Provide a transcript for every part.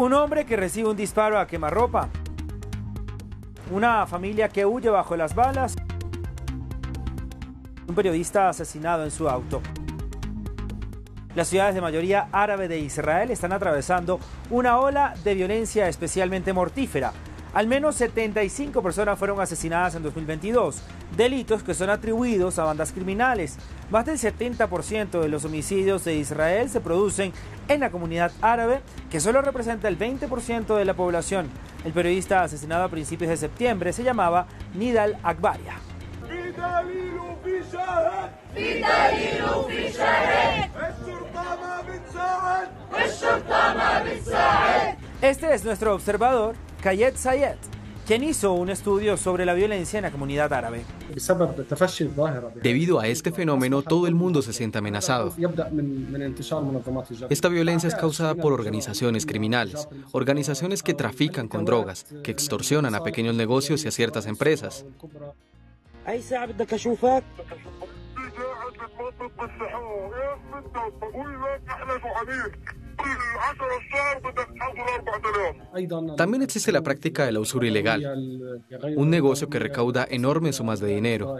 Un hombre que recibe un disparo a quemarropa. Una familia que huye bajo las balas. Un periodista asesinado en su auto. Las ciudades de mayoría árabe de Israel están atravesando una ola de violencia especialmente mortífera. Al menos 75 personas fueron asesinadas en 2022, delitos que son atribuidos a bandas criminales. Más del 70% de los homicidios de Israel se producen en la comunidad árabe, que solo representa el 20% de la población. El periodista asesinado a principios de septiembre se llamaba Nidal Akbaria. Este es nuestro observador, Kayet Sayed, quien hizo un estudio sobre la violencia en la comunidad árabe. Debido a este fenómeno, todo el mundo se siente amenazado. Esta violencia es causada por organizaciones criminales, organizaciones que trafican con drogas, que extorsionan a pequeños negocios y a ciertas empresas. También existe la práctica de la usura ilegal, un negocio que recauda enormes sumas de dinero.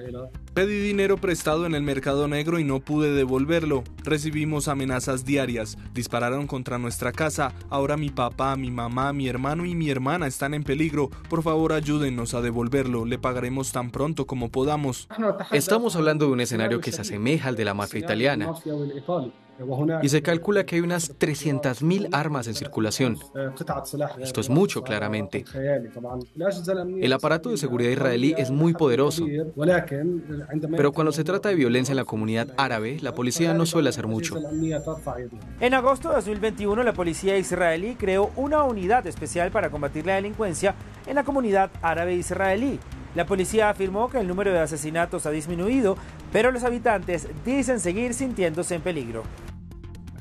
Pedí dinero prestado en el mercado negro y no pude devolverlo. Recibimos amenazas diarias. Dispararon contra nuestra casa. Ahora mi papá, mi mamá, mi hermano y mi hermana están en peligro. Por favor, ayúdenos a devolverlo. Le pagaremos tan pronto como podamos. Estamos hablando de un escenario que se asemeja al de la mafia italiana. Y se calcula que hay unas 300.000 armas en circulación. Esto es mucho, claramente. El aparato de seguridad israelí es muy poderoso. Pero cuando se trata de violencia en la comunidad árabe, la policía no suele hacer mucho. En agosto de 2021, la policía israelí creó una unidad especial para combatir la delincuencia en la comunidad árabe israelí. La policía afirmó que el número de asesinatos ha disminuido, pero los habitantes dicen seguir sintiéndose en peligro.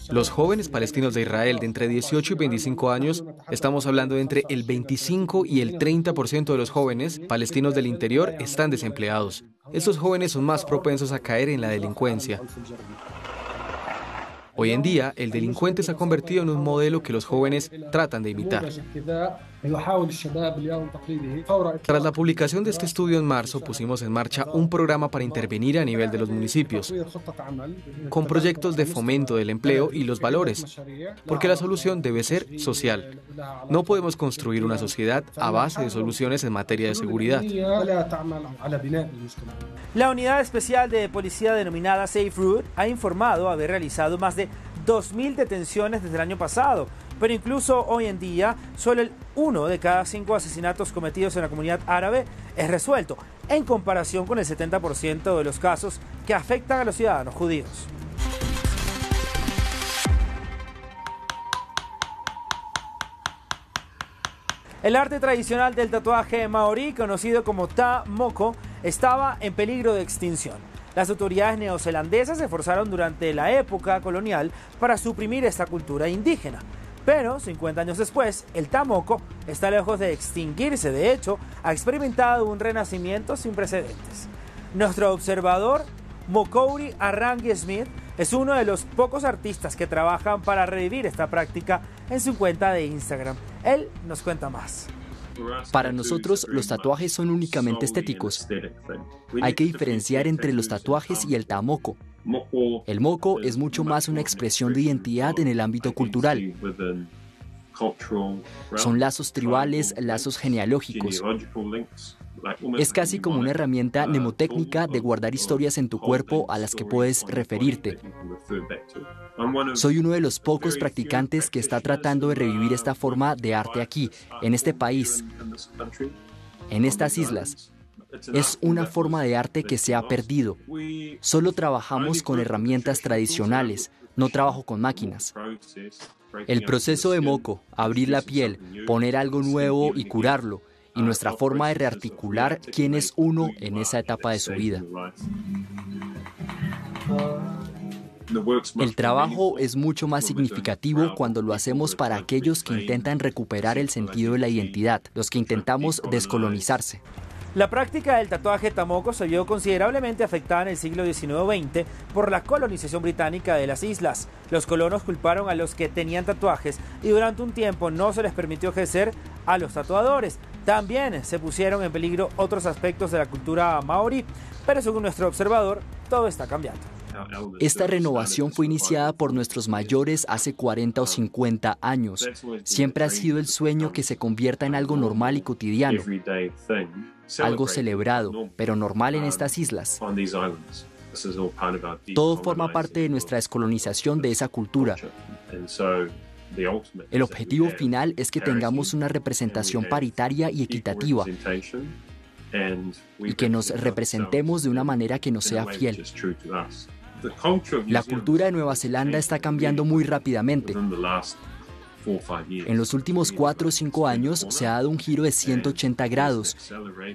Los jóvenes palestinos de Israel de entre 18 y 25 años, estamos hablando de entre el 25 y el 30% de los jóvenes palestinos del interior están desempleados. Estos jóvenes son más propensos a caer en la delincuencia. Hoy en día, el delincuente se ha convertido en un modelo que los jóvenes tratan de imitar. Tras la publicación de este estudio en marzo, pusimos en marcha un programa para intervenir a nivel de los municipios, con proyectos de fomento del empleo y los valores, porque la solución debe ser social. No podemos construir una sociedad a base de soluciones en materia de seguridad. La unidad especial de policía denominada Safe Route ha informado haber realizado más de 2.000 detenciones desde el año pasado, pero incluso hoy en día solo el uno de cada cinco asesinatos cometidos en la comunidad árabe es resuelto, en comparación con el 70% de los casos que afectan a los ciudadanos judíos. El arte tradicional del tatuaje maorí, conocido como Ta Moko, estaba en peligro de extinción. Las autoridades neozelandesas se esforzaron durante la época colonial para suprimir esta cultura indígena. Pero 50 años después, el tamoco está lejos de extinguirse. De hecho, ha experimentado un renacimiento sin precedentes. Nuestro observador, Mokouri Arrangi Smith, es uno de los pocos artistas que trabajan para revivir esta práctica en su cuenta de Instagram. Él nos cuenta más. Para nosotros, los tatuajes son únicamente estéticos. Hay que diferenciar entre los tatuajes y el tamoco. El moco es mucho más una expresión de identidad en el ámbito cultural. Son lazos tribales, lazos genealógicos. Es casi como una herramienta mnemotécnica de guardar historias en tu cuerpo a las que puedes referirte. Soy uno de los pocos practicantes que está tratando de revivir esta forma de arte aquí, en este país, en estas islas. Es una forma de arte que se ha perdido. Solo trabajamos con herramientas tradicionales, no trabajo con máquinas. El proceso de moco, abrir la piel, poner algo nuevo y curarlo, y nuestra forma de rearticular quién es uno en esa etapa de su vida. El trabajo es mucho más significativo cuando lo hacemos para aquellos que intentan recuperar el sentido de la identidad, los que intentamos descolonizarse. La práctica del tatuaje tamoko se vio considerablemente afectada en el siglo XIX-XX por la colonización británica de las islas. Los colonos culparon a los que tenían tatuajes y durante un tiempo no se les permitió ejercer a los tatuadores. También se pusieron en peligro otros aspectos de la cultura maorí, pero según nuestro observador, todo está cambiando. Esta renovación fue iniciada por nuestros mayores hace 40 o 50 años. Siempre ha sido el sueño que se convierta en algo normal y cotidiano, algo celebrado, pero normal en estas islas. Todo forma parte de nuestra descolonización de esa cultura. El objetivo final es que tengamos una representación paritaria y equitativa y que nos representemos de una manera que nos sea fiel. La cultura de Nueva Zelanda está cambiando muy rápidamente. En los últimos 4 o 5 años se ha dado un giro de 180 grados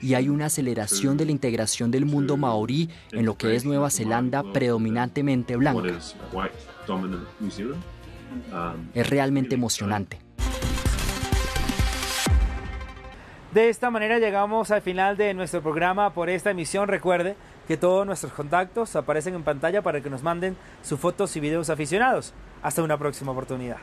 y hay una aceleración de la integración del mundo maorí en lo que es Nueva Zelanda predominantemente blanca. Es realmente emocionante. De esta manera llegamos al final de nuestro programa por esta emisión. Recuerde que todos nuestros contactos aparecen en pantalla para que nos manden sus fotos y videos aficionados. Hasta una próxima oportunidad.